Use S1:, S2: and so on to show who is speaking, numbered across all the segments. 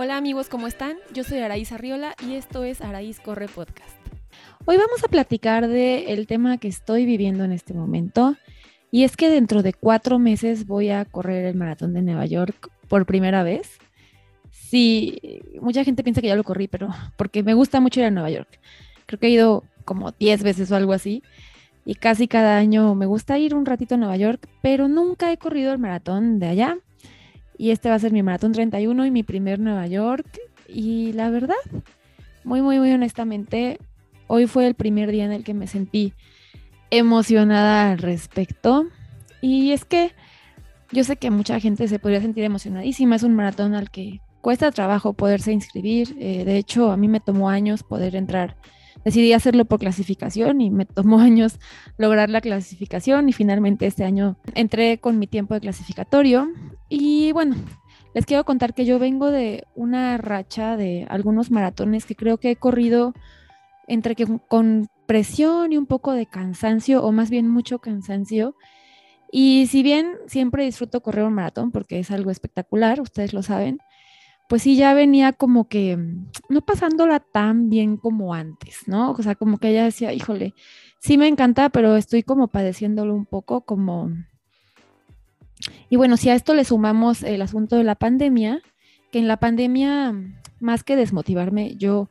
S1: Hola amigos, ¿cómo están? Yo soy Araíz Arriola y esto es Araíz Corre Podcast. Hoy vamos a platicar del tema que estoy viviendo en este momento y es que dentro de cuatro meses voy a correr el maratón de Nueva York por primera vez. Sí, mucha gente piensa que ya lo corrí, pero porque me gusta mucho ir a Nueva York. Creo que he ido como 10 veces o algo así y casi cada año me gusta ir un ratito a Nueva York, pero nunca he corrido el maratón de allá. Y este va a ser mi maratón 31 y mi primer Nueva York. Y la verdad, muy, muy, muy honestamente, hoy fue el primer día en el que me sentí emocionada al respecto. Y es que yo sé que mucha gente se podría sentir emocionadísima. Es un maratón al que cuesta trabajo poderse inscribir. Eh, de hecho, a mí me tomó años poder entrar decidí hacerlo por clasificación y me tomó años lograr la clasificación y finalmente este año entré con mi tiempo de clasificatorio y bueno, les quiero contar que yo vengo de una racha de algunos maratones que creo que he corrido entre que con presión y un poco de cansancio o más bien mucho cansancio. Y si bien siempre disfruto correr un maratón porque es algo espectacular, ustedes lo saben, pues sí, ya venía como que mm, no pasándola tan bien como antes, ¿no? O sea, como que ella decía, híjole, sí me encanta, pero estoy como padeciéndolo un poco como... Y bueno, si a esto le sumamos el asunto de la pandemia, que en la pandemia, más que desmotivarme, yo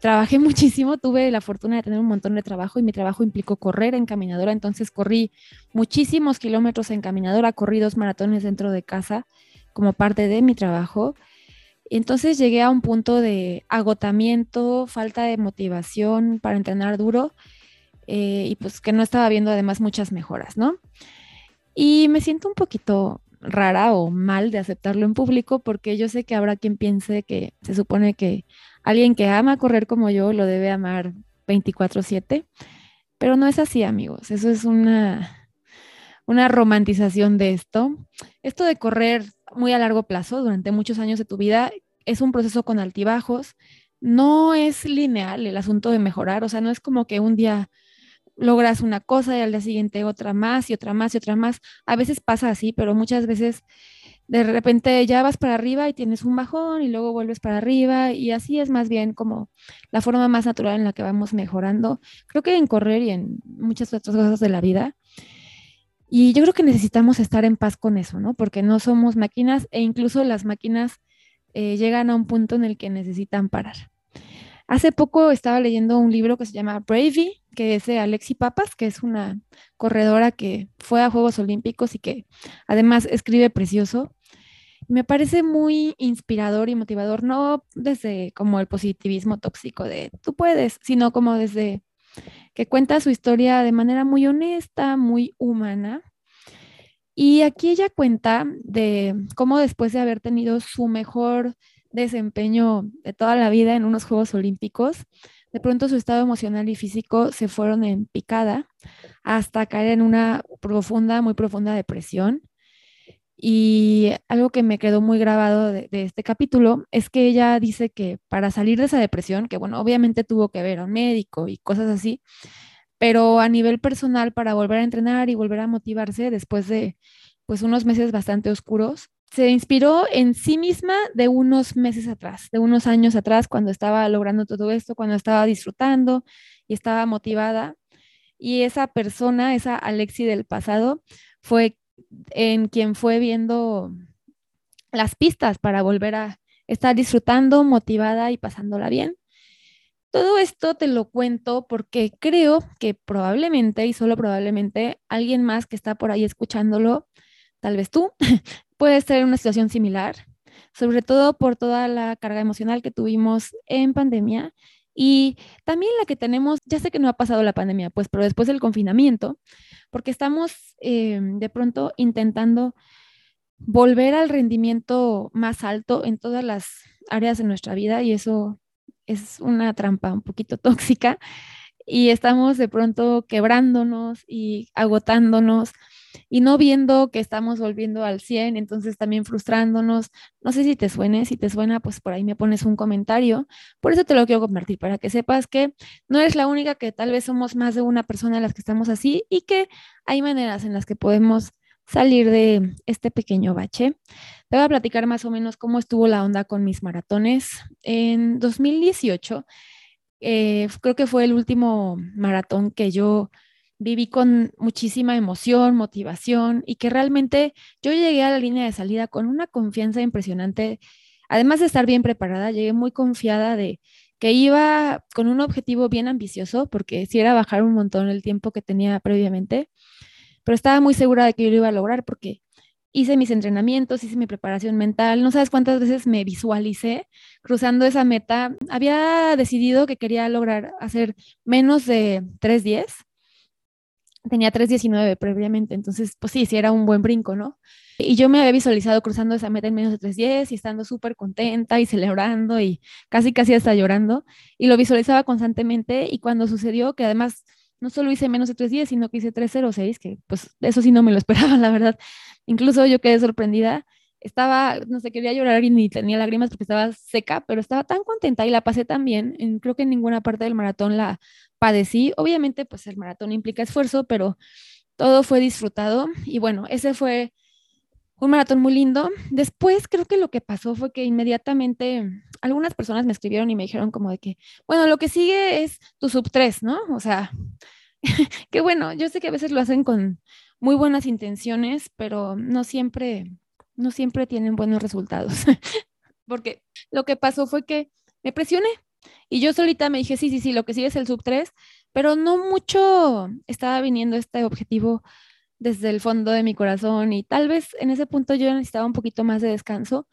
S1: trabajé muchísimo, tuve la fortuna de tener un montón de trabajo y mi trabajo implicó correr en caminadora, entonces corrí muchísimos kilómetros en caminadora, corrí dos maratones dentro de casa como parte de mi trabajo entonces llegué a un punto de agotamiento, falta de motivación para entrenar duro eh, y pues que no estaba viendo además muchas mejoras, ¿no? Y me siento un poquito rara o mal de aceptarlo en público porque yo sé que habrá quien piense que se supone que alguien que ama correr como yo lo debe amar 24/7, pero no es así amigos, eso es una, una romantización de esto. Esto de correr muy a largo plazo, durante muchos años de tu vida, es un proceso con altibajos, no es lineal el asunto de mejorar, o sea, no es como que un día logras una cosa y al día siguiente otra más y otra más y otra más. A veces pasa así, pero muchas veces de repente ya vas para arriba y tienes un bajón y luego vuelves para arriba y así es más bien como la forma más natural en la que vamos mejorando. Creo que en correr y en muchas otras cosas de la vida. Y yo creo que necesitamos estar en paz con eso, ¿no? Porque no somos máquinas e incluso las máquinas eh, llegan a un punto en el que necesitan parar. Hace poco estaba leyendo un libro que se llama Bravey, que es de Alexi Papas, que es una corredora que fue a Juegos Olímpicos y que además escribe precioso. Me parece muy inspirador y motivador, no desde como el positivismo tóxico de tú puedes, sino como desde que cuenta su historia de manera muy honesta, muy humana y aquí ella cuenta de cómo después de haber tenido su mejor desempeño de toda la vida en unos Juegos Olímpicos, de pronto su estado emocional y físico se fueron en picada hasta caer en una profunda, muy profunda depresión. Y algo que me quedó muy grabado de, de, este capítulo es que ella dice que para salir de esa depresión, que bueno, obviamente tuvo que ver a un médico y cosas así, pero a nivel personal para volver a entrenar y volver a motivarse después de pues unos meses bastante oscuros, se inspiró en sí misma de unos meses atrás, de unos años atrás, cuando estaba logrando todo esto, cuando estaba disfrutando y estaba motivada. Y esa persona, esa Alexi del pasado, fue en quien fue viendo las pistas para volver a estar disfrutando, motivada y pasándola bien. Todo esto te lo cuento porque creo que probablemente y solo probablemente alguien más que está por ahí escuchándolo, tal vez tú, puede estar en una situación similar, sobre todo por toda la carga emocional que tuvimos en pandemia y también la que tenemos, ya sé que no ha pasado la pandemia, pues, pero después del confinamiento, porque estamos eh, de pronto intentando volver al rendimiento más alto en todas las áreas de nuestra vida y eso es una trampa un poquito tóxica y estamos de pronto quebrándonos y agotándonos y no viendo que estamos volviendo al 100, entonces también frustrándonos. No sé si te suene, si te suena, pues por ahí me pones un comentario. Por eso te lo quiero compartir, para que sepas que no eres la única, que tal vez somos más de una persona las que estamos así y que hay maneras en las que podemos salir de este pequeño bache. Te voy a platicar más o menos cómo estuvo la onda con mis maratones. En 2018, eh, creo que fue el último maratón que yo viví con muchísima emoción, motivación y que realmente yo llegué a la línea de salida con una confianza impresionante. Además de estar bien preparada, llegué muy confiada de que iba con un objetivo bien ambicioso, porque si era bajar un montón el tiempo que tenía previamente, pero estaba muy segura de que yo lo iba a lograr porque hice mis entrenamientos, hice mi preparación mental, no sabes cuántas veces me visualicé cruzando esa meta. Había decidido que quería lograr hacer menos de 3.10 tenía 3.19 previamente, entonces pues sí, sí era un buen brinco, ¿no? Y yo me había visualizado cruzando esa meta en menos de 3.10 y estando súper contenta y celebrando y casi casi hasta llorando y lo visualizaba constantemente y cuando sucedió que además no solo hice menos de 3.10, sino que hice 3.06, que pues eso sí no me lo esperaba, la verdad. Incluso yo quedé sorprendida. Estaba, no sé, quería llorar y ni tenía lágrimas porque estaba seca, pero estaba tan contenta y la pasé tan bien. En, creo que en ninguna parte del maratón la padecí. Obviamente, pues el maratón implica esfuerzo, pero todo fue disfrutado. Y bueno, ese fue un maratón muy lindo. Después creo que lo que pasó fue que inmediatamente algunas personas me escribieron y me dijeron como de que, bueno, lo que sigue es tu sub 3, ¿no? O sea, que bueno, yo sé que a veces lo hacen con muy buenas intenciones, pero no siempre, no siempre tienen buenos resultados. Porque lo que pasó fue que me presioné, y yo solita me dije, sí, sí, sí, lo que sigue es el sub 3, pero no mucho estaba viniendo este objetivo desde el fondo de mi corazón y tal vez en ese punto yo necesitaba un poquito más de descanso.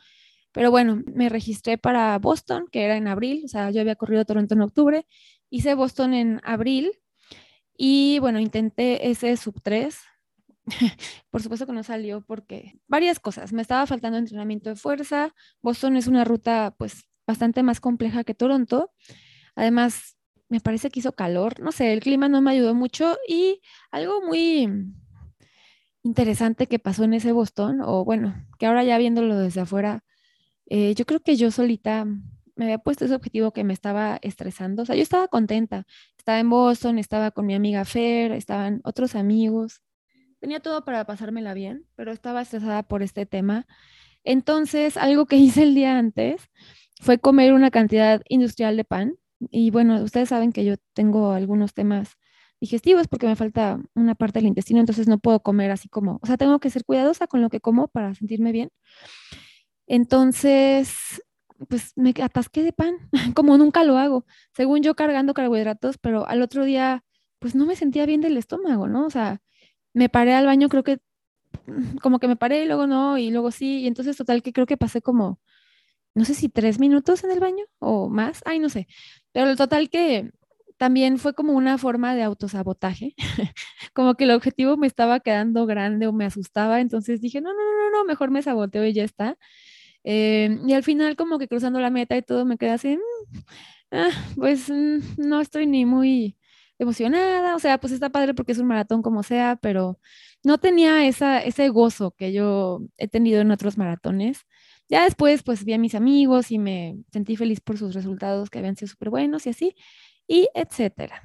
S1: Pero bueno, me registré para Boston, que era en abril, o sea, yo había corrido Toronto en octubre, hice Boston en abril y bueno, intenté ese sub 3. Por supuesto que no salió porque varias cosas, me estaba faltando entrenamiento de fuerza, Boston es una ruta pues bastante más compleja que Toronto. Además, me parece que hizo calor, no sé, el clima no me ayudó mucho y algo muy interesante que pasó en ese Boston, o bueno, que ahora ya viéndolo desde afuera, eh, yo creo que yo solita me había puesto ese objetivo que me estaba estresando, o sea, yo estaba contenta, estaba en Boston, estaba con mi amiga Fer, estaban otros amigos, tenía todo para pasármela bien, pero estaba estresada por este tema. Entonces, algo que hice el día antes fue comer una cantidad industrial de pan. Y bueno, ustedes saben que yo tengo algunos temas digestivos porque me falta una parte del intestino, entonces no puedo comer así como, o sea, tengo que ser cuidadosa con lo que como para sentirme bien. Entonces, pues me atasqué de pan, como nunca lo hago, según yo cargando carbohidratos, pero al otro día, pues no me sentía bien del estómago, ¿no? O sea, me paré al baño, creo que como que me paré y luego no, y luego sí, y entonces total que creo que pasé como no sé si tres minutos en el baño o más, ay, no sé, pero el total que también fue como una forma de autosabotaje, como que el objetivo me estaba quedando grande o me asustaba, entonces dije, no, no, no, no, mejor me saboteo y ya está. Eh, y al final como que cruzando la meta y todo me quedé así, mm, ah, pues mm, no estoy ni muy emocionada, o sea, pues está padre porque es un maratón como sea, pero no tenía esa, ese gozo que yo he tenido en otros maratones. Ya después, pues vi a mis amigos y me sentí feliz por sus resultados que habían sido súper buenos y así, y etcétera.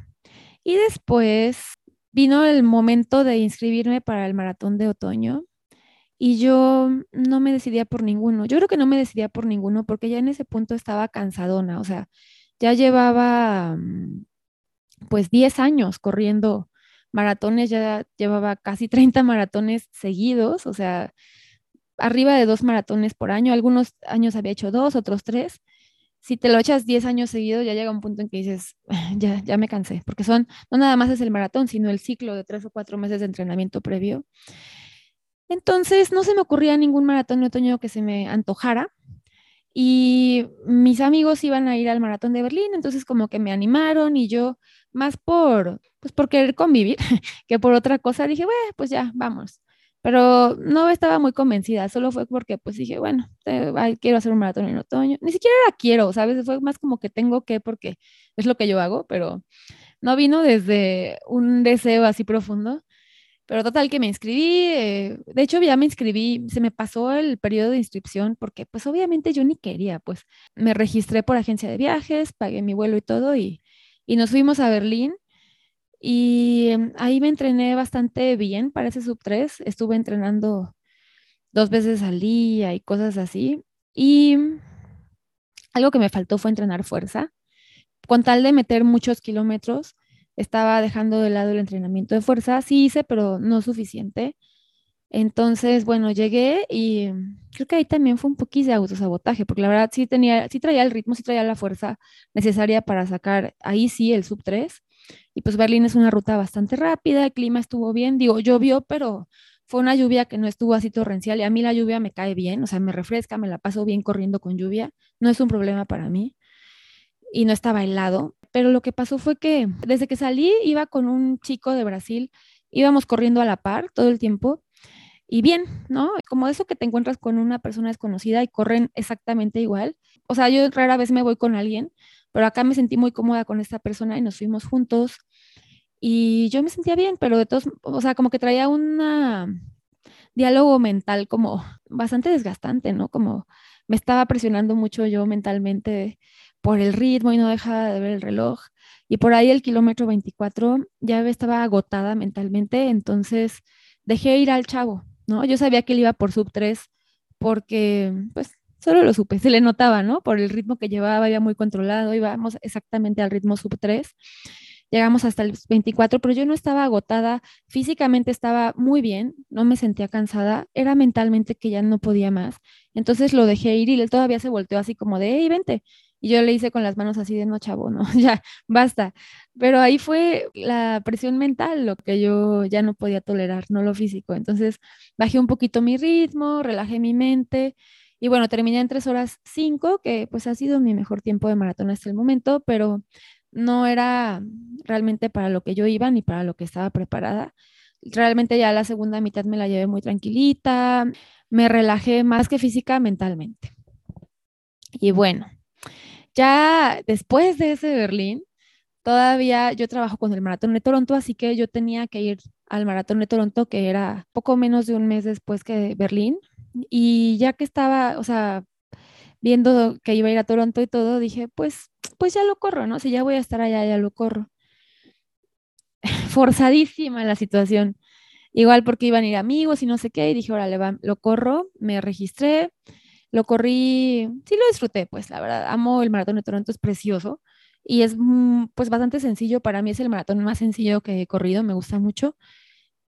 S1: Y después vino el momento de inscribirme para el maratón de otoño y yo no me decidía por ninguno. Yo creo que no me decidía por ninguno porque ya en ese punto estaba cansadona, o sea, ya llevaba mm, pues 10 años corriendo maratones, ya llevaba casi 30 maratones seguidos, o sea, arriba de dos maratones por año. Algunos años había hecho dos, otros tres. Si te lo echas 10 años seguidos, ya llega un punto en que dices, ya, ya me cansé, porque son, no nada más es el maratón, sino el ciclo de tres o cuatro meses de entrenamiento previo. Entonces, no se me ocurría ningún maratón de otoño que se me antojara. Y mis amigos iban a ir al maratón de Berlín, entonces como que me animaron y yo, más por, pues por querer convivir que por otra cosa, dije, bueno, pues ya, vamos pero no estaba muy convencida, solo fue porque pues dije, bueno, quiero hacer un maratón en otoño, ni siquiera la quiero, ¿sabes? Fue más como que tengo que porque es lo que yo hago, pero no vino desde un deseo así profundo. Pero total que me inscribí, eh, de hecho ya me inscribí, se me pasó el periodo de inscripción porque pues obviamente yo ni quería, pues me registré por agencia de viajes, pagué mi vuelo y todo y, y nos fuimos a Berlín Y em, ahí me entrené bastante bien para ese sub 3. Estuve entrenando dos veces al día y cosas así. Y algo que me faltó fue entrenar fuerza. Con tal de meter muchos kilómetros, estaba dejando de lado el entrenamiento de fuerza. Sí hice, pero no suficiente. Entonces, bueno, llegué y creo que ahí también fue un poquito de autosabotaje, porque la verdad sí tenía, sí traía el ritmo, sí traía la fuerza necesaria para sacar ahí sí el sub 3. Y pues Berlín es una ruta bastante rápida, el clima estuvo bien, digo, llovió, pero fue una lluvia que no estuvo así torrencial y a mí la lluvia me cae bien, o sea, me refresca, me la paso bien corriendo con lluvia, no es un problema para mí y no estaba helado, pero lo que pasó fue que desde que salí iba con un chico de Brasil, íbamos corriendo a la par todo el tiempo y bien, ¿no? Como eso que te encuentras con una persona desconocida y corren exactamente igual. O sea, yo rara vez me voy con alguien, pero acá me sentí muy cómoda con esta persona y nos fuimos juntos y yo me sentía bien, pero de todos, o sea, como que traía un diálogo mental como bastante desgastante, ¿no? Como me estaba presionando mucho yo mentalmente por el ritmo y no dejaba de ver el reloj. Y por ahí el kilómetro 24 ya estaba agotada mentalmente, entonces dejé ir al chavo, ¿no? Yo sabía que él iba por sub 3 porque, pues, solo lo supe, se le notaba, ¿no? Por el ritmo que llevaba, iba muy controlado, íbamos exactamente al ritmo sub 3. Llegamos hasta el 24, pero yo no estaba agotada, físicamente estaba muy bien, no me sentía cansada, era mentalmente que ya no podía más. Entonces lo dejé ir y él todavía se volteó así como de, hey, vente. Y yo le hice con las manos así de, no, chavo, no, ya, basta. Pero ahí fue la presión mental, lo que yo ya no podía tolerar, no lo físico. Entonces bajé un poquito mi ritmo, relajé mi mente. Y bueno, terminé en 3 horas 5, que pues ha sido mi mejor tiempo de maratón hasta el momento, pero no era realmente para lo que yo iba ni para lo que estaba preparada. Realmente ya la segunda mitad me la llevé muy tranquilita, me relajé más que física, mentalmente. Y bueno, ya después de ese Berlín, todavía yo trabajo con el Maratón de Toronto, así que yo tenía que ir al Maratón de Toronto, que era poco menos de un mes después que Berlín. Y ya que estaba, o sea, viendo que iba a ir a Toronto y todo, dije, pues, pues ya lo corro, ¿no? Si ya voy a estar allá, ya lo corro. Forzadísima la situación. Igual porque iban a ir amigos y no sé qué, y dije, órale, va, lo corro, me registré, lo corrí, sí lo disfruté, pues la verdad, amo el maratón de Toronto, es precioso y es mm, pues bastante sencillo, para mí es el maratón más sencillo que he corrido, me gusta mucho,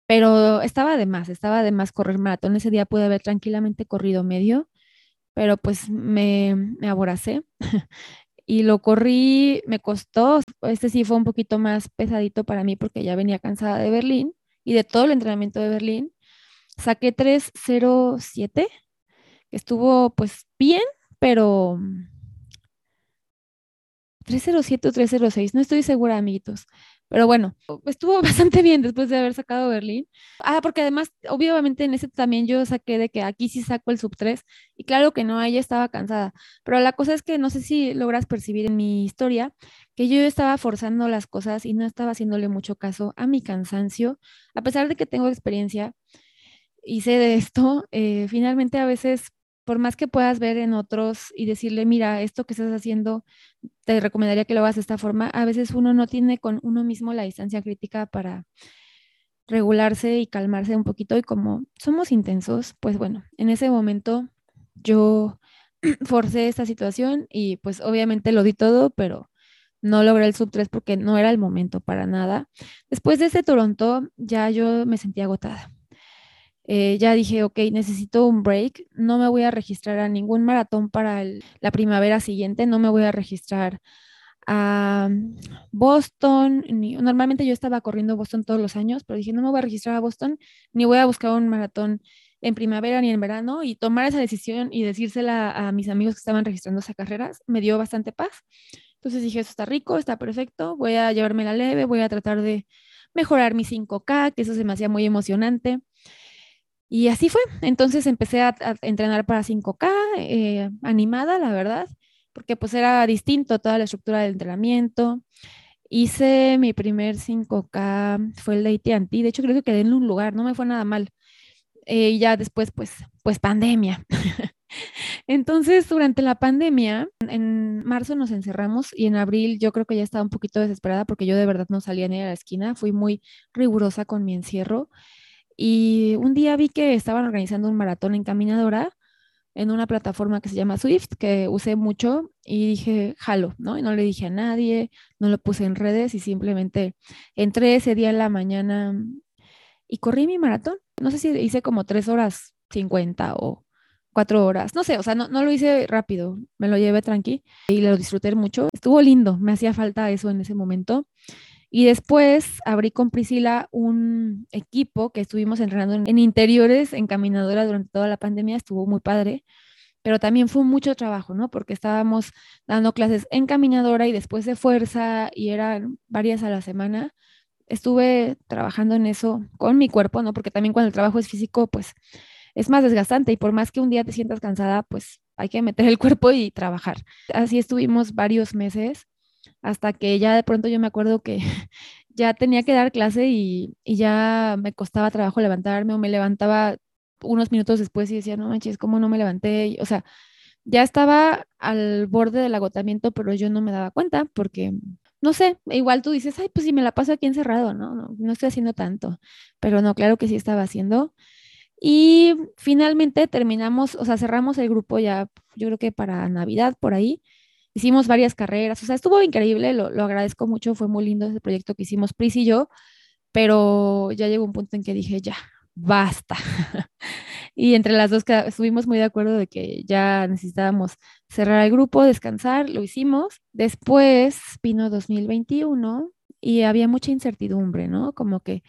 S1: pero estaba de más, estaba de más correr maratón, ese día pude haber tranquilamente corrido medio pero pues me, me aboracé y lo corrí, me costó, este sí fue un poquito más pesadito para mí porque ya venía cansada de Berlín y de todo el entrenamiento de Berlín. Saqué 307, que estuvo pues bien, pero 307 o 306, no estoy segura, amiguitos. Pero bueno, estuvo bastante bien después de haber sacado Berlín. Ah, porque además, obviamente en ese también yo saqué de que aquí sí saco el sub 3 y claro que no, ella estaba cansada. Pero la cosa es que no sé si logras percibir en mi historia que yo estaba forzando las cosas y no estaba haciéndole mucho caso a mi cansancio, a pesar de que tengo experiencia y sé de esto, eh, finalmente a veces por más que puedas ver en otros y decirle, mira, esto que estás haciendo, te recomendaría que lo hagas de esta forma, a veces uno no tiene con uno mismo la distancia crítica para regularse y calmarse un poquito y como somos intensos, pues bueno, en ese momento yo forcé esta situación y pues obviamente lo di todo, pero no logré el sub 3 porque no era el momento para nada. Después de ese Toronto ya yo me sentía agotada eh, ya dije, ok, necesito un break, no me voy a registrar a ningún maratón para la primavera siguiente, no me voy a registrar a Boston, normalmente yo estaba corriendo Boston todos los años, pero dije, no me voy a registrar a Boston, ni voy a buscar un maratón en primavera ni en verano, y tomar esa decisión y decírsela a mis amigos que estaban registrando esas carreras me dio bastante paz. Entonces dije, eso está rico, está perfecto, voy a llevarme la leve, voy a tratar de mejorar mi 5K, que eso se me hacía muy emocionante. Y así fue. Entonces empecé a, entrenar para 5K, eh, animada, la verdad, porque pues era distinto toda la estructura del entrenamiento. Hice mi primer 5K, fue el de AT&T, de hecho creo que quedé en un lugar, no me fue nada mal. Eh, y ya después, pues, pues pandemia. Entonces, durante la pandemia, en marzo nos encerramos y en abril yo creo que ya estaba un poquito desesperada porque yo de verdad no salía ni a la esquina, fui muy rigurosa con mi encierro y un día vi que estaban organizando un maratón en caminadora en una plataforma que se llama Swift, que usé mucho y dije, jalo, ¿no? Y no le dije a nadie, no lo puse en redes y simplemente entré ese día en la mañana y corrí mi maratón. No sé si hice como tres horas cincuenta o cuatro horas, no sé, o sea, no, no lo hice rápido, me lo llevé tranqui y lo disfruté mucho. Estuvo lindo, me hacía falta eso en ese momento. Y después abrí con Priscila un equipo que estuvimos entrenando en, interiores, en caminadora durante toda la pandemia, estuvo muy padre, pero también fue mucho trabajo, ¿no? Porque estábamos dando clases en caminadora y después de fuerza y eran varias a la semana. Estuve trabajando en eso con mi cuerpo, ¿no? Porque también cuando el trabajo es físico, pues es más desgastante y por más que un día te sientas cansada, pues hay que meter el cuerpo y trabajar. Así estuvimos varios meses hasta que ya de pronto yo me acuerdo que ya tenía que dar clase y, ya me costaba trabajo levantarme o me levantaba unos minutos después y decía, no manches, ¿cómo no me levanté? O sea, ya estaba al borde del agotamiento, pero yo no me daba cuenta porque, no sé, igual tú dices, ay, pues si me la paso aquí encerrado, ¿no? No, no estoy haciendo tanto, pero no, claro que sí estaba haciendo. Y finalmente terminamos, o sea, cerramos el grupo ya, yo creo que para Navidad, por ahí, hicimos varias carreras, o sea, estuvo increíble, lo, agradezco mucho, fue muy lindo ese proyecto que hicimos Pris y yo, pero ya llegó un punto en que dije, ya, basta. y entre las dos estuvimos muy de acuerdo de que ya necesitábamos cerrar el grupo, descansar, lo hicimos. Después vino 2021 y había mucha incertidumbre, ¿no? Como que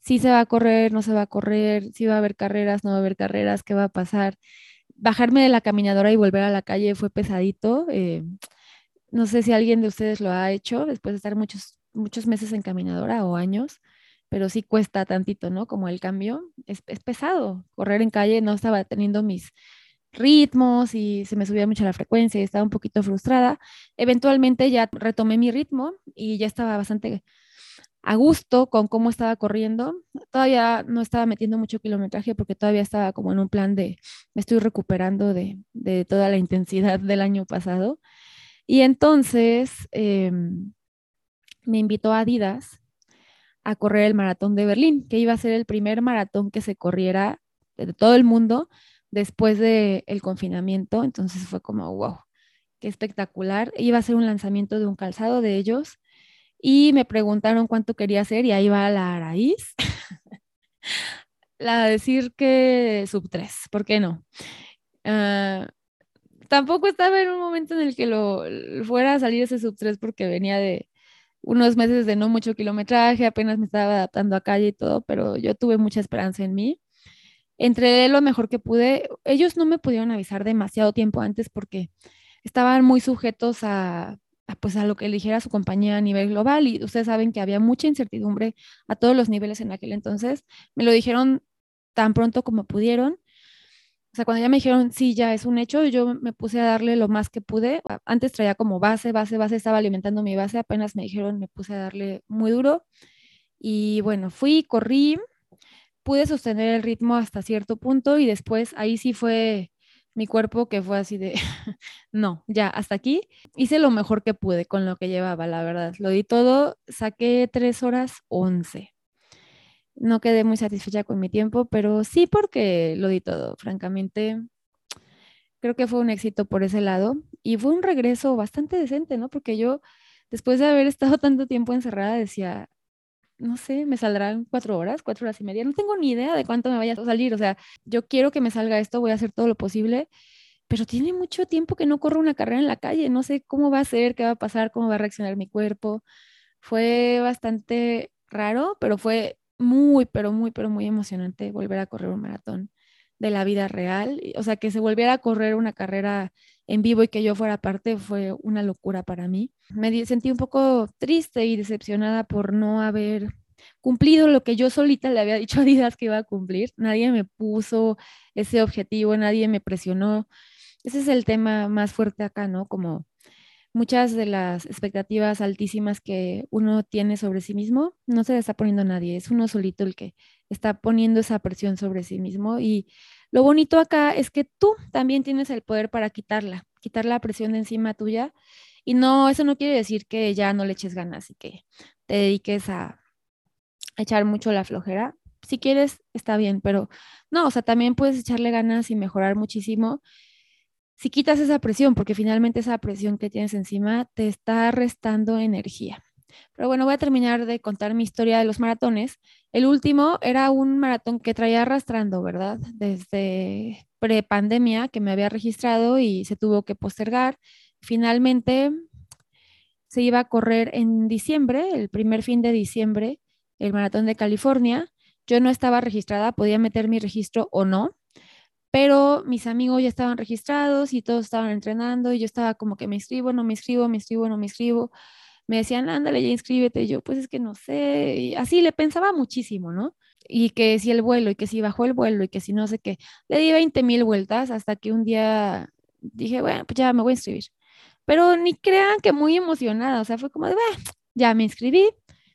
S1: si se va a correr, no se va a correr, si va a haber carreras, no va a haber carreras, qué va a pasar bajarme de la caminadora y volver a la calle fue pesadito. Eh, no sé si alguien de ustedes lo ha hecho después de estar muchos, muchos meses en caminadora o años, pero sí cuesta tantito, ¿no? Como el cambio. Es, es pesado. Correr en calle no estaba teniendo mis ritmos y se me subía mucho la frecuencia y estaba un poquito frustrada. Eventualmente ya retomé mi ritmo y ya estaba bastante a gusto con cómo estaba corriendo. Todavía no estaba metiendo mucho kilometraje porque todavía estaba como en un plan de me estoy recuperando de, toda la intensidad del año pasado. Y entonces em, me invitó a Adidas a correr el maratón de Berlín, que iba a ser el primer maratón que se corriera de todo el mundo después del el confinamiento. Entonces fue como, wow, qué espectacular. Iba a ser un lanzamiento de un calzado de ellos y me preguntaron cuánto quería hacer y ahí va la raíz. la decir que sub 3, ¿por qué no? Ah, tampoco estaba en un momento en el que lo fuera a salir ese sub 3 porque venía de unos meses de no mucho kilometraje, apenas me estaba adaptando a calle y todo, pero yo tuve mucha esperanza en mí. Entré lo mejor que pude. Ellos no me pudieron avisar demasiado tiempo antes porque estaban muy sujetos a pues a lo que eligiera su compañía a nivel global y ustedes saben que había mucha incertidumbre a todos los niveles en aquel entonces. Me lo dijeron tan pronto como pudieron. O sea, cuando ya me dijeron, sí, ya es un hecho, yo me puse a darle lo más que pude. Antes traía como base, base, base, estaba alimentando mi base, apenas me dijeron, me puse a darle muy duro. Y bueno, fui, corrí, pude sostener el ritmo hasta cierto punto y después ahí sí fue mi cuerpo que fue así de, no, ya, hasta aquí. Hice lo mejor que pude con lo que llevaba, la verdad. Lo di todo, saqué tres horas once. No quedé muy satisfecha con mi tiempo, pero sí porque lo di todo, francamente. Creo que fue un éxito por ese lado y fue un regreso bastante decente, ¿no? Porque yo, después de haber estado tanto tiempo encerrada, decía, no sé, me saldrán cuatro horas, cuatro horas y media. No tengo ni idea de cuánto me vaya a salir. O sea, yo quiero que me salga esto, voy a hacer todo lo posible, pero tiene mucho tiempo que no corro una carrera en la calle. No sé cómo va a ser, qué va a pasar, cómo va a reaccionar mi cuerpo. Fue bastante raro, pero fue muy, pero muy, pero muy emocionante volver a correr un maratón de la vida real. O sea, que se volviera a correr una carrera en vivo y que yo fuera parte fue una locura para mí. Me sentí un poco triste y decepcionada por no haber cumplido lo que yo solita le había dicho a Adidas que iba a cumplir. Nadie me puso ese objetivo, nadie me presionó. Ese es el tema más fuerte acá, ¿no? Como muchas de las expectativas altísimas que uno tiene sobre sí mismo, no se le está poniendo nadie, es uno solito el que está poniendo esa presión sobre sí mismo y Lo bonito acá es que tú también tienes el poder para quitarla, quitar la presión de encima tuya. Y no, eso no quiere decir que ya no le eches ganas y que te dediques a echar mucho la flojera. Si quieres, está bien, pero no, o sea, también puedes echarle ganas y mejorar muchísimo si quitas esa presión, porque finalmente esa presión que tienes encima te está restando energía. Pero bueno, voy a terminar de contar mi historia de los maratones. El último era un maratón que traía arrastrando, ¿verdad? Desde pre-pandemia que me había registrado y se tuvo que postergar. Finalmente se iba a correr en diciembre, el primer fin de diciembre, el maratón de California. Yo no estaba registrada, podía meter mi registro o no, pero mis amigos ya estaban registrados y todos estaban entrenando y yo estaba como que me inscribo, no me inscribo, me inscribo, no me inscribo. Me decían, ándale, ya inscríbete. Yo, pues es que no sé. Y así le pensaba muchísimo, ¿no? Y que si el vuelo, y que si bajó el vuelo, y que si no sé qué. Le di 20 mil vueltas hasta que un día dije, bueno, pues ya me voy a inscribir. Pero ni crean que muy emocionada, o sea, fue como de, ya me inscribí,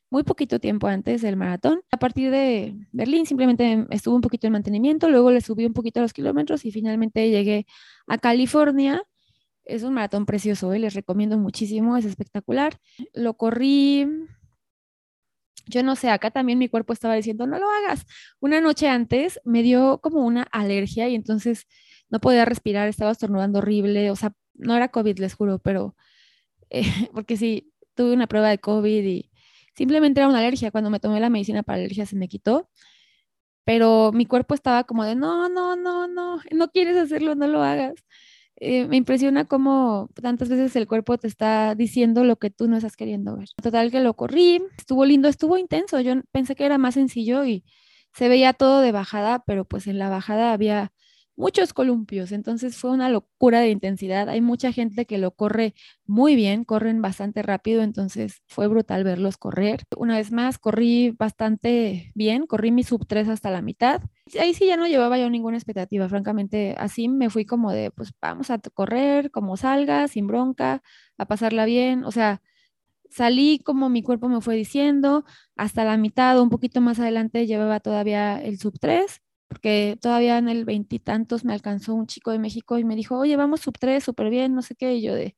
S1: muy poquito tiempo antes del maratón. A partir de Berlín simplemente estuve un poquito en mantenimiento, luego le subí un poquito los kilómetros y finalmente llegué a California. Es un maratón precioso, ¿eh? les recomiendo muchísimo, es espectacular. Lo corrí, yo no sé, acá también mi cuerpo estaba diciendo, no lo hagas. Una noche antes me dio como una alergia y entonces no podía respirar, estaba estornudando horrible, o sea, no era COVID, les juro, pero eh, porque sí, tuve una prueba de COVID y Simplemente era una alergia. Cuando me tomé la medicina para alergia se me quitó, pero mi cuerpo estaba como de, no, no, no, no, no quieres hacerlo, no lo hagas. Eh, me impresiona cómo tantas veces el cuerpo te está diciendo lo que tú no estás queriendo ver. Total que lo corrí, estuvo lindo, estuvo intenso. Yo pensé que era más sencillo y se veía todo de bajada, pero pues en la bajada había muchos columpios, entonces fue una locura de intensidad. Hay mucha gente que lo corre muy bien, corren bastante rápido, entonces fue brutal verlos correr. Una vez más, corrí bastante bien, corrí mi sub 3 hasta la mitad. Ahí sí ya no llevaba yo ninguna expectativa, francamente, así me fui como de, pues vamos a correr, como salga, sin bronca, a pasarla bien, o sea, salí como mi cuerpo me fue diciendo, hasta la mitad un poquito más adelante llevaba todavía el sub 3 porque todavía en el veintitantos me alcanzó un chico de México y me dijo, oye, vamos sub 3, súper bien, no sé qué, y yo de,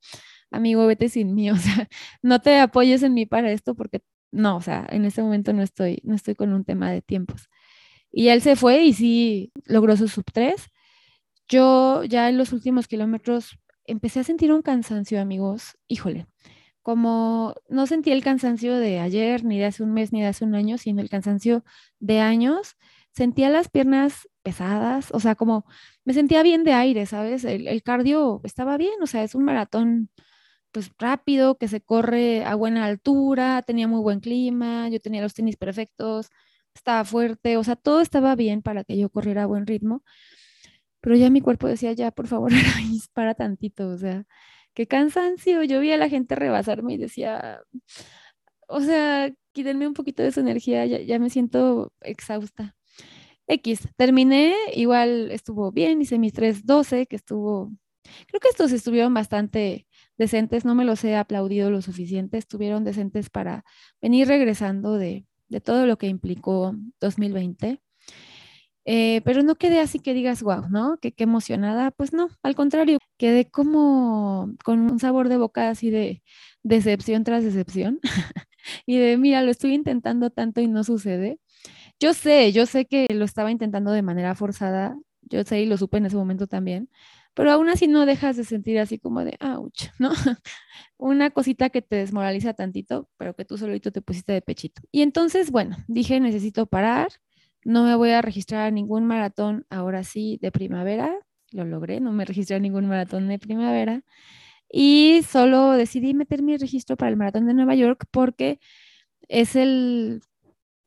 S1: amigo, vete sin mí, o sea, no te apoyes en mí para esto porque no, o sea, en este momento no estoy, no estoy con un tema de tiempos. Y él se fue y sí logró su sub 3. Yo ya en los últimos kilómetros empecé a sentir un cansancio, amigos, híjole, como no sentí el cansancio de ayer, ni de hace un mes, ni de hace un año, sino el cansancio de años sentía las piernas pesadas, o sea, como me sentía bien de aire, ¿sabes? El, cardio estaba bien, o sea, es un maratón pues rápido, que se corre a buena altura, tenía muy buen clima, yo tenía los tenis perfectos, estaba fuerte, o sea, todo estaba bien para que yo corriera a buen ritmo, pero ya mi cuerpo decía, ya, por favor, para tantito, o sea, qué cansancio, yo vi a la gente rebasarme y decía, o sea, quídenme un poquito de su energía, ya me siento exhausta. X, terminé, igual estuvo bien, hice mis 3.12, que estuvo, creo que estos estuvieron bastante decentes, no me los he aplaudido lo suficiente, estuvieron decentes para venir regresando de, todo lo que implicó 2020. Eh, pero no quedé así que digas, wow, ¿no? Que qué emocionada. Pues no, al contrario, quedé como con un sabor de boca así de decepción tras decepción. y de, mira, lo estoy intentando tanto y no sucede. Yo sé, yo sé que lo estaba intentando de manera forzada, yo sé y lo supe en ese momento también, pero aún así no dejas de sentir así como de, ouch, ¿no? Una cosita que te desmoraliza tantito, pero que tú solito te pusiste de pechito. Y entonces, bueno, dije, necesito parar, no me voy a registrar a ningún maratón ahora sí de primavera, lo logré, no me registré a ningún maratón de primavera. Y solo decidí meter mi registro para el maratón de Nueva York porque es el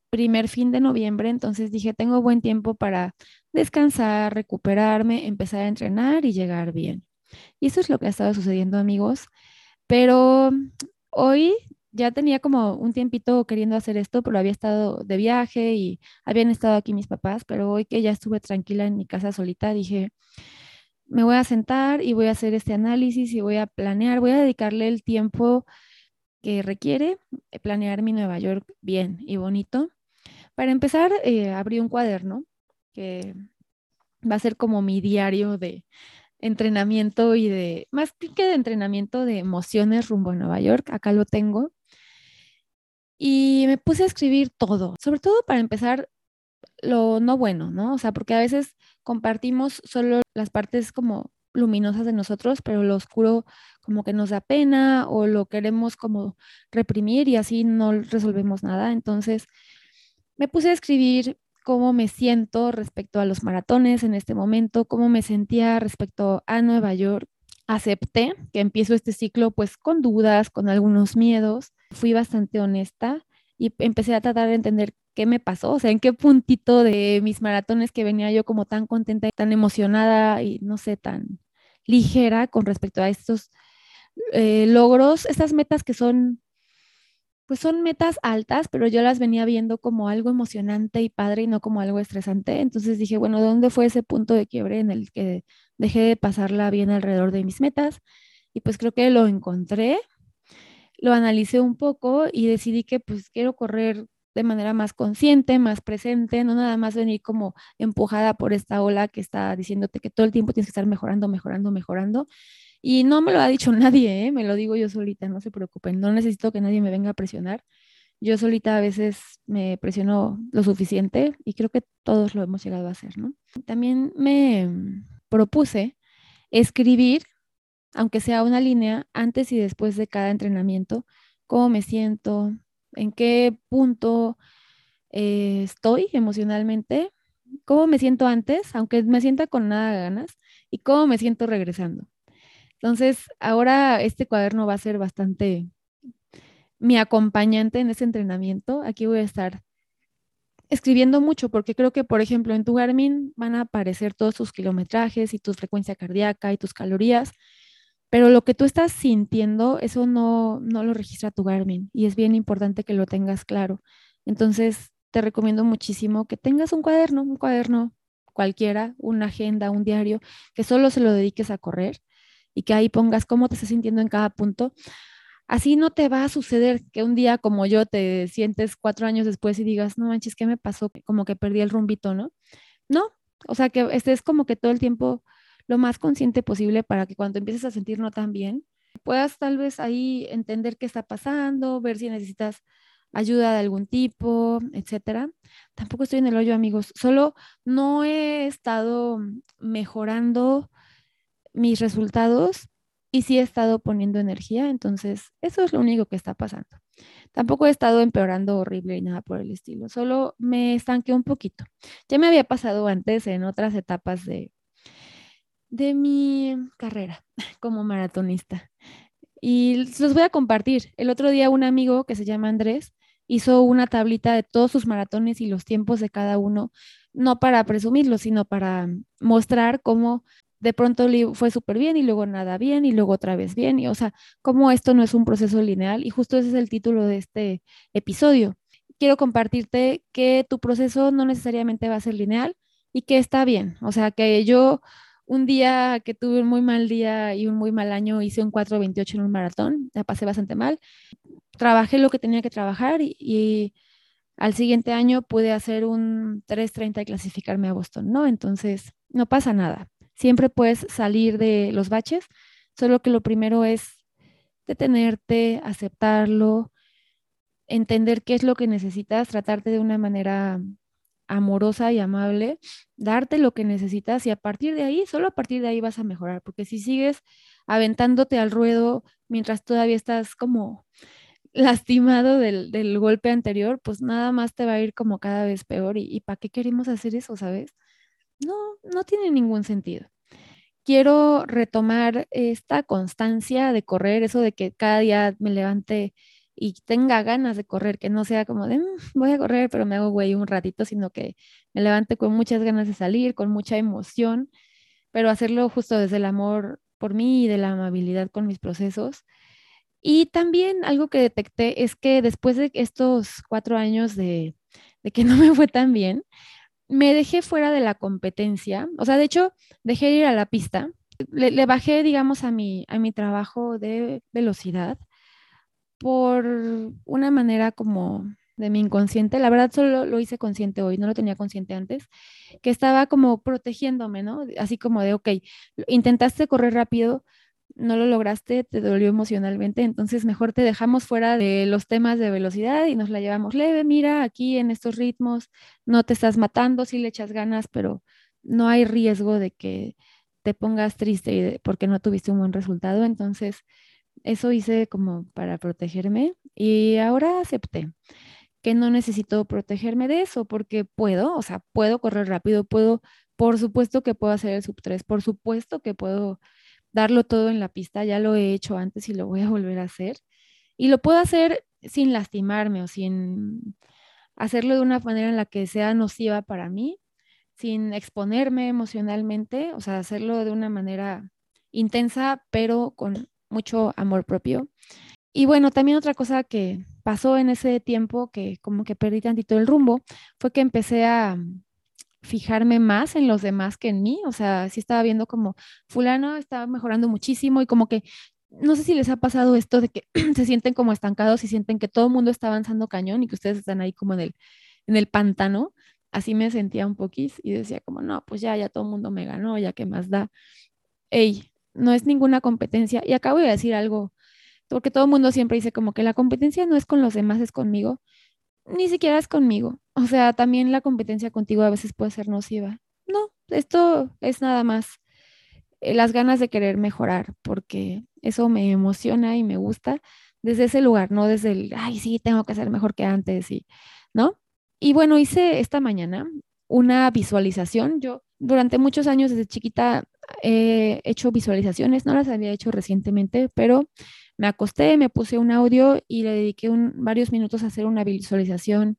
S1: primer fin de noviembre, entonces dije, tengo buen tiempo para descansar, recuperarme, empezar a entrenar y llegar bien. Y eso es lo que ha estado sucediendo, amigos. Pero hoy ya tenía como un tiempito queriendo hacer esto, pero había estado de viaje y habían estado aquí mis papás, pero hoy que ya estuve tranquila en mi casa solita, dije, me voy a sentar y voy a hacer este análisis y voy a planear, voy a dedicarle el tiempo que requiere eh, planear mi Nueva York bien y bonito para empezar, eh, abrí un cuaderno que va a ser como mi diario de entrenamiento y de, más que de entrenamiento de emociones rumbo a Nueva York, acá lo tengo. Y me puse a escribir todo, sobre todo para empezar lo no bueno, ¿no? O sea, porque a veces compartimos solo las partes como luminosas de nosotros, pero lo oscuro como que nos da pena o lo queremos como reprimir y así no resolvemos nada. Entonces, me puse a escribir cómo me siento respecto a los maratones en este momento, cómo me sentía respecto a Nueva York. Acepté que empiezo este ciclo pues con dudas, con algunos miedos. Fui bastante honesta y empecé a tratar de entender qué me pasó, o sea, en qué puntito de mis maratones que venía yo como tan contenta y tan emocionada y no sé, tan ligera con respecto a estos eh, logros, estas metas que son, pues son metas altas, pero yo las venía viendo como algo emocionante y padre y no como algo estresante. Entonces dije, bueno, ¿dónde fue ese punto de quiebre en el que dejé de pasarla bien alrededor de mis metas? Y pues creo que lo encontré, lo analicé un poco y decidí que pues quiero correr de manera más consciente, más presente, no nada más venir como empujada por esta ola que está diciéndote que todo el tiempo tienes que estar mejorando, mejorando, mejorando. Y no me lo ha dicho nadie, ¿eh? me lo digo yo solita, no se preocupen, no necesito que nadie me venga a presionar. Yo solita a veces me presiono lo suficiente y creo que todos lo hemos llegado a hacer, ¿no? También me propuse escribir, aunque sea una línea, antes y después de cada entrenamiento, cómo me siento, en qué punto eh, estoy emocionalmente, cómo me siento antes, aunque me sienta con nada de ganas, y cómo me siento regresando. Entonces, ahora este cuaderno va a ser bastante mi acompañante en ese entrenamiento. Aquí voy a estar escribiendo mucho porque creo que, por ejemplo, en tu Garmin van a aparecer todos tus kilometrajes y tu frecuencia cardíaca y tus calorías, pero lo que tú estás sintiendo, eso no, no lo registra tu Garmin y es bien importante que lo tengas claro. Entonces, te recomiendo muchísimo que tengas un cuaderno, un cuaderno cualquiera, una agenda, un diario, que solo se lo dediques a correr y que ahí pongas cómo te estás sintiendo en cada punto. Así no te va a suceder que un día como yo te sientes cuatro años después y digas, no manches, ¿qué me pasó? Como que perdí el rumbito, ¿no? No, o sea que estés como que todo el tiempo lo más consciente posible para que cuando empieces a sentir no tan bien, puedas tal vez ahí entender qué está pasando, ver si necesitas ayuda de algún tipo, etcétera. Tampoco estoy en el hoyo, amigos. Solo no he estado mejorando mis resultados y sí he estado poniendo energía, entonces eso es lo único que está pasando. Tampoco he estado empeorando horrible y nada por el estilo, solo me estanqué un poquito. Ya me había pasado antes en otras etapas de, de mi carrera como maratonista. Y los voy a compartir. El otro día un amigo que se llama Andrés hizo una tablita de todos sus maratones y los tiempos de cada uno, no para presumirlo, sino para mostrar cómo de pronto fue súper bien y luego nada bien y luego otra vez bien. Y o sea, cómo esto no es un proceso lineal. Y justo ese es el título de este episodio. Quiero compartirte que tu proceso no necesariamente va a ser lineal y que está bien. O sea, que yo un día que tuve un muy mal día y un muy mal año, hice un 4.28 en un maratón, la pasé bastante mal. Trabajé lo que tenía que trabajar y, al siguiente año pude hacer un 3.30 y clasificarme a Boston, ¿no? Entonces, no pasa nada. Siempre puedes salir de los baches, solo que lo primero es detenerte, aceptarlo, entender qué es lo que necesitas, tratarte de una manera amorosa y amable, darte lo que necesitas y a partir de ahí, solo a partir de ahí vas a mejorar, porque si sigues aventándote al ruedo mientras todavía estás como lastimado del, golpe anterior, pues nada más te va a ir como cada vez peor y, y ¿para qué queremos hacer eso, sabes? No, no tiene ningún sentido. Quiero retomar esta constancia de correr, eso de que cada día me levante y tenga ganas de correr, que no sea como de, mm, voy a correr, pero me hago güey un ratito, sino que me levante con muchas ganas de salir, con mucha emoción, pero hacerlo justo desde el amor por mí y de la amabilidad con mis procesos. Y también algo que detecté es que después de estos cuatro años de, de que no me fue tan bien, me dejé fuera de la competencia. O sea, de hecho, dejé ir a la pista. Le, bajé, digamos, a mi, a mi trabajo de velocidad por una manera como de mi inconsciente, la verdad solo lo hice consciente hoy, no lo tenía consciente antes, que estaba como protegiéndome, ¿no? Así como de, ok, intentaste correr rápido, no lo lograste, te dolió emocionalmente, entonces mejor te dejamos fuera de los temas de velocidad y nos la llevamos leve, mira, aquí en estos ritmos no te estás matando, sí le echas ganas, pero no hay riesgo de que te pongas triste porque no tuviste un buen resultado, entonces eso hice como para protegerme y ahora acepté que no necesito protegerme de eso porque puedo, o sea, puedo correr rápido, puedo, por supuesto que puedo hacer el sub 3, por supuesto que puedo darlo todo en la pista, ya lo he hecho antes y lo voy a volver a hacer. Y lo puedo hacer sin lastimarme o sin hacerlo de una manera en la que sea nociva para mí, sin exponerme emocionalmente, o sea, hacerlo de una manera intensa, pero con mucho amor propio. Y bueno, también otra cosa que pasó en ese tiempo que como que perdí tantito el rumbo fue que empecé a fijarme más en los demás que en mí, o sea, sí estaba viendo como fulano estaba mejorando muchísimo y como que no sé si les ha pasado esto de que se sienten como estancados y sienten que todo el mundo está avanzando cañón y que ustedes están ahí como en el, en el pantano. Así me sentía un poquís y decía como, no, pues ya, ya todo el mundo me ganó, ya qué más da. Ey, no es ninguna competencia. Y acabo de decir algo, porque todo el mundo siempre dice como que la competencia no es con los demás, es conmigo. Ni siquiera es conmigo. O sea, también la competencia contigo a veces puede ser nociva. No, esto es nada más eh, las ganas de querer mejorar, porque eso me emociona y me gusta desde ese lugar, no desde el, ay, sí, tengo que ser mejor que antes, y, ¿no? Y bueno, hice esta mañana una visualización. Yo durante muchos años desde chiquita he hecho visualizaciones, no las había hecho recientemente, pero me acosté, me puse un audio y le dediqué varios minutos a hacer una visualización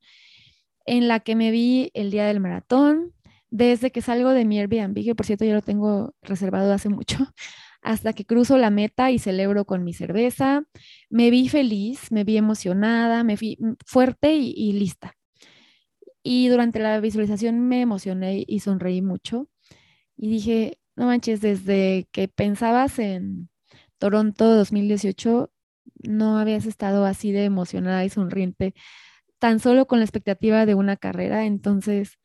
S1: en la que me vi el día del maratón, desde que salgo de mi Airbnb, que por cierto ya lo tengo reservado hace mucho, hasta que cruzo la meta y celebro con mi cerveza. Me vi feliz, me vi emocionada, me vi fuerte y lista. Y durante la visualización me emocioné y sonreí mucho. Y dije, no manches, desde que pensabas en Toronto 2018, no habías estado así de emocionada y sonriente, tan solo con la expectativa de una carrera. Entonces,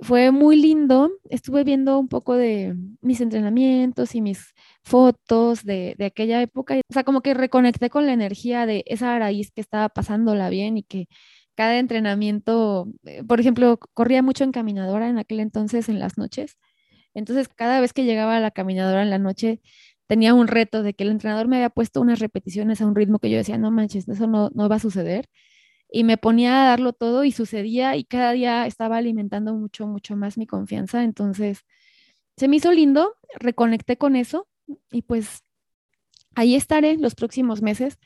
S1: fue muy lindo. Estuve viendo un poco de mis entrenamientos y mis fotos de, de, aquella época. O sea, como que reconecté con la energía de esa raíz que estaba pasándola bien y que cada entrenamiento, eh, por ejemplo, corría mucho en caminadora en aquel entonces en las noches. Entonces, cada vez que llegaba a la caminadora en la noche, tenía un reto de que el entrenador me había puesto unas repeticiones a un ritmo que yo decía, no manches, eso no, no va a suceder. Y me ponía a darlo todo y sucedía y cada día estaba alimentando mucho, mucho más mi confianza. Entonces, se me hizo lindo, reconecté con eso y pues ahí estaré los próximos meses.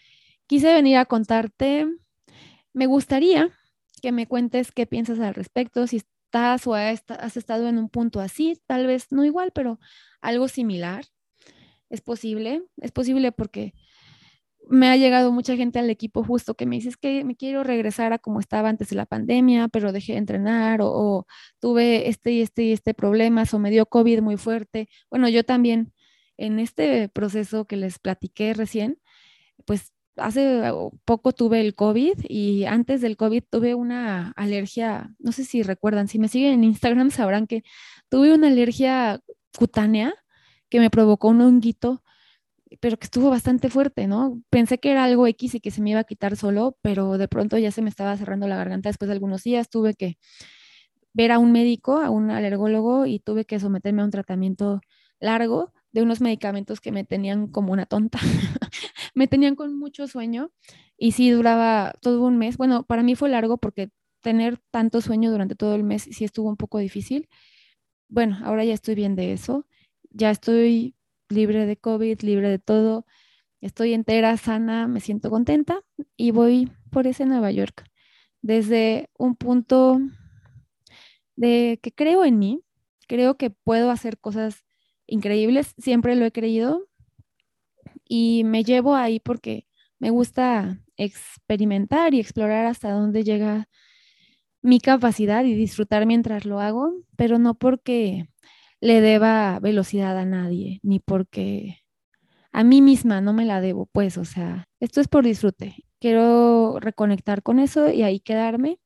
S1: Quise venir a contarte me gustaría que me cuentes qué piensas al respecto, si estás o has estado en un punto así, tal vez no igual, pero algo similar. Es posible, es posible porque me ha llegado mucha gente al equipo justo que me dice que me quiero regresar a como estaba antes de la pandemia, pero dejé de entrenar o, o, tuve este y este y este problema o me dio COVID muy fuerte. Bueno, yo también en este proceso que les platiqué recién, pues hace poco tuve el COVID y antes del COVID tuve una alergia, no sé si recuerdan, si me siguen en Instagram sabrán que tuve una alergia cutánea que me provocó un honguito, pero que estuvo bastante fuerte, ¿no? Pensé que era algo X y que se me iba a quitar solo, pero de pronto ya se me estaba cerrando la garganta después de algunos días, tuve que ver a un médico, a un alergólogo y tuve que someterme a un tratamiento largo de unos medicamentos que me tenían como una tonta. me tenían con mucho sueño y sí duraba todo un mes. Bueno, para mí fue largo porque tener tanto sueño durante todo el mes sí estuvo un poco difícil. Bueno, ahora ya estoy bien de eso. Ya estoy libre de COVID, libre de todo. Estoy entera, sana, me siento contenta y voy por ese Nueva York. Desde un punto de que creo en mí, creo que puedo hacer cosas increíbles, siempre lo he creído y me llevo ahí porque me gusta experimentar y explorar hasta dónde llega mi capacidad y disfrutar mientras lo hago, pero no porque le deba velocidad a nadie, ni porque a mí misma no me la debo, pues, o sea, esto es por disfrute. Quiero reconectar con eso y ahí quedarme.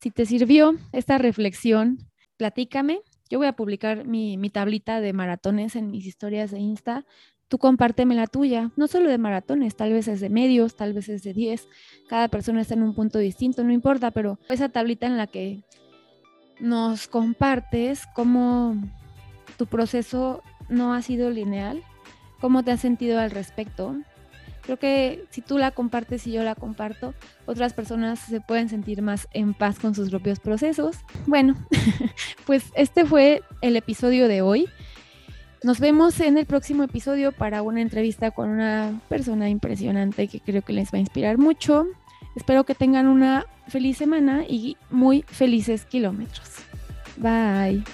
S1: Si te sirvió esta reflexión, platícame. Yo voy a publicar mi, mi tablita de maratones en mis historias de Insta. Tú compárteme la tuya, no solo de maratones, tal vez es de medios, tal vez es de 10, cada persona está en un punto distinto, no importa, pero esa tablita en la que nos compartes cómo tu proceso no ha sido lineal, cómo te has sentido al respecto. Creo que si tú la compartes y yo la comparto, otras personas se pueden sentir más en paz con sus propios procesos. Bueno, pues este fue el episodio de hoy. Nos vemos en el próximo episodio para una entrevista con una persona impresionante que creo que les va a inspirar mucho. Espero que tengan una feliz semana y muy felices kilómetros. Bye.